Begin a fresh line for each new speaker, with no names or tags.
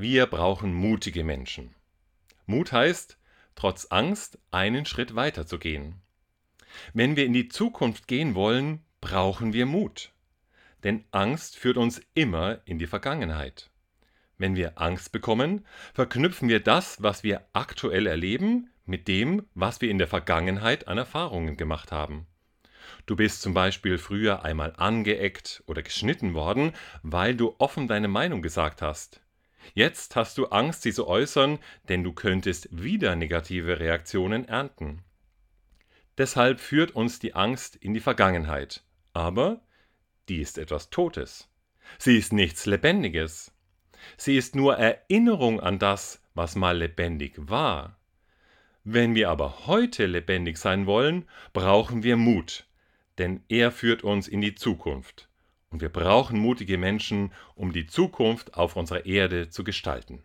Wir brauchen mutige Menschen. Mut heißt, trotz Angst einen Schritt weiter zu gehen. Wenn wir in die Zukunft gehen wollen, brauchen wir Mut. Denn Angst führt uns immer in die Vergangenheit. Wenn wir Angst bekommen, verknüpfen wir das, was wir aktuell erleben, mit dem, was wir in der Vergangenheit an Erfahrungen gemacht haben. Du bist zum Beispiel früher einmal angeeckt oder geschnitten worden, weil du offen deine Meinung gesagt hast. Jetzt hast du Angst, sie zu äußern, denn du könntest wieder negative Reaktionen ernten. Deshalb führt uns die Angst in die Vergangenheit. Aber die ist etwas Totes. Sie ist nichts Lebendiges. Sie ist nur Erinnerung an das, was mal lebendig war. Wenn wir aber heute lebendig sein wollen, brauchen wir Mut, denn er führt uns in die Zukunft. Und wir brauchen mutige Menschen, um die Zukunft auf unserer Erde zu gestalten.